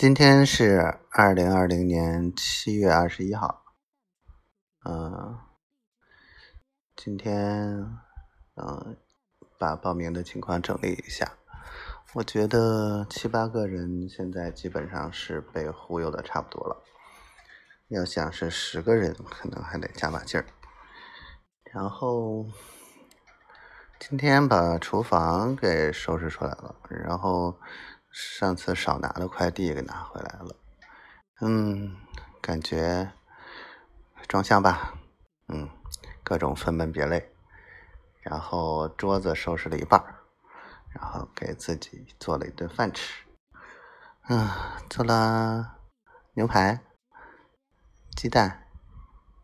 今天是二零二零年七月二十一号，嗯，今天嗯把报名的情况整理一下，我觉得七八个人现在基本上是被忽悠的差不多了，要想是十个人，可能还得加把劲儿。然后今天把厨房给收拾出来了，然后。上次少拿的快递给拿回来了，嗯，感觉装箱吧，嗯，各种分门别类，然后桌子收拾了一半然后给自己做了一顿饭吃，嗯，做了牛排、鸡蛋，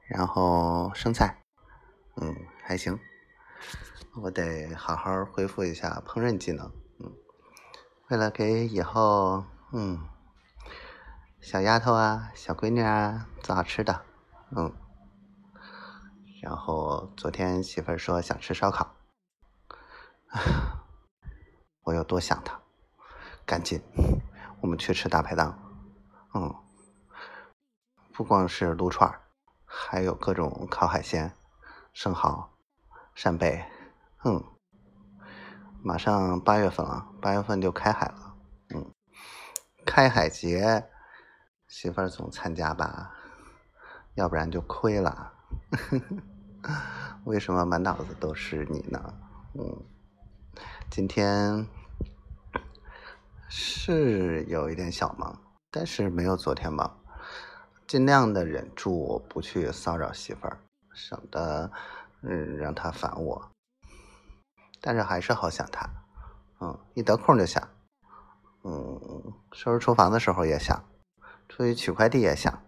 然后生菜，嗯，还行，我得好好恢复一下烹饪技能。为了给以后，嗯，小丫头啊、小闺女啊做好吃的，嗯，然后昨天媳妇儿说想吃烧烤，我有多想她，赶紧，我们去吃大排档，嗯，不光是撸串还有各种烤海鲜、生蚝、扇贝，嗯。马上八月份了，八月份就开海了，嗯，开海节，媳妇儿总参加吧，要不然就亏了。为什么满脑子都是你呢？嗯，今天是有一点小忙，但是没有昨天忙，尽量的忍住不去骚扰媳妇儿，省得嗯让她烦我。但是还是好想他，嗯，一得空就想，嗯，收拾厨房的时候也想，出去取快递也想，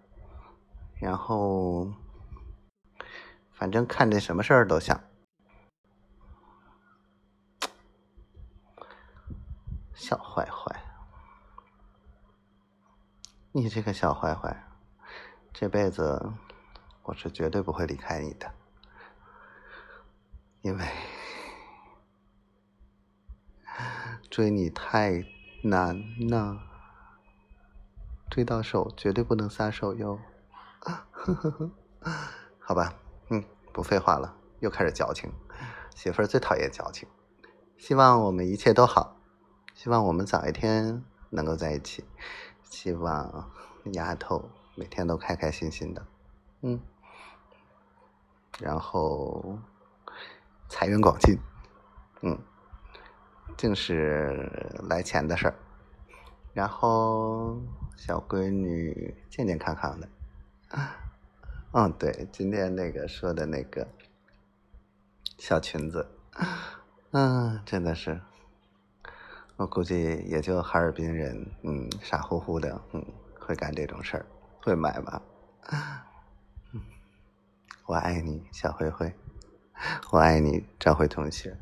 然后反正看见什么事儿都想。小坏坏，你这个小坏坏，这辈子我是绝对不会离开你的，因为。追你太难呐，追到手绝对不能撒手哟。好吧，嗯，不废话了，又开始矫情。媳妇儿最讨厌矫情。希望我们一切都好，希望我们早一天能够在一起，希望丫头每天都开开心心的，嗯，然后财源广进，嗯。净是来钱的事儿，然后小闺女健健康康的。嗯，对，今天那个说的那个小裙子，嗯，真的是，我估计也就哈尔滨人，嗯，傻乎乎的，嗯，会干这种事儿，会买吧。我爱你，小灰灰，我爱你，赵辉同学，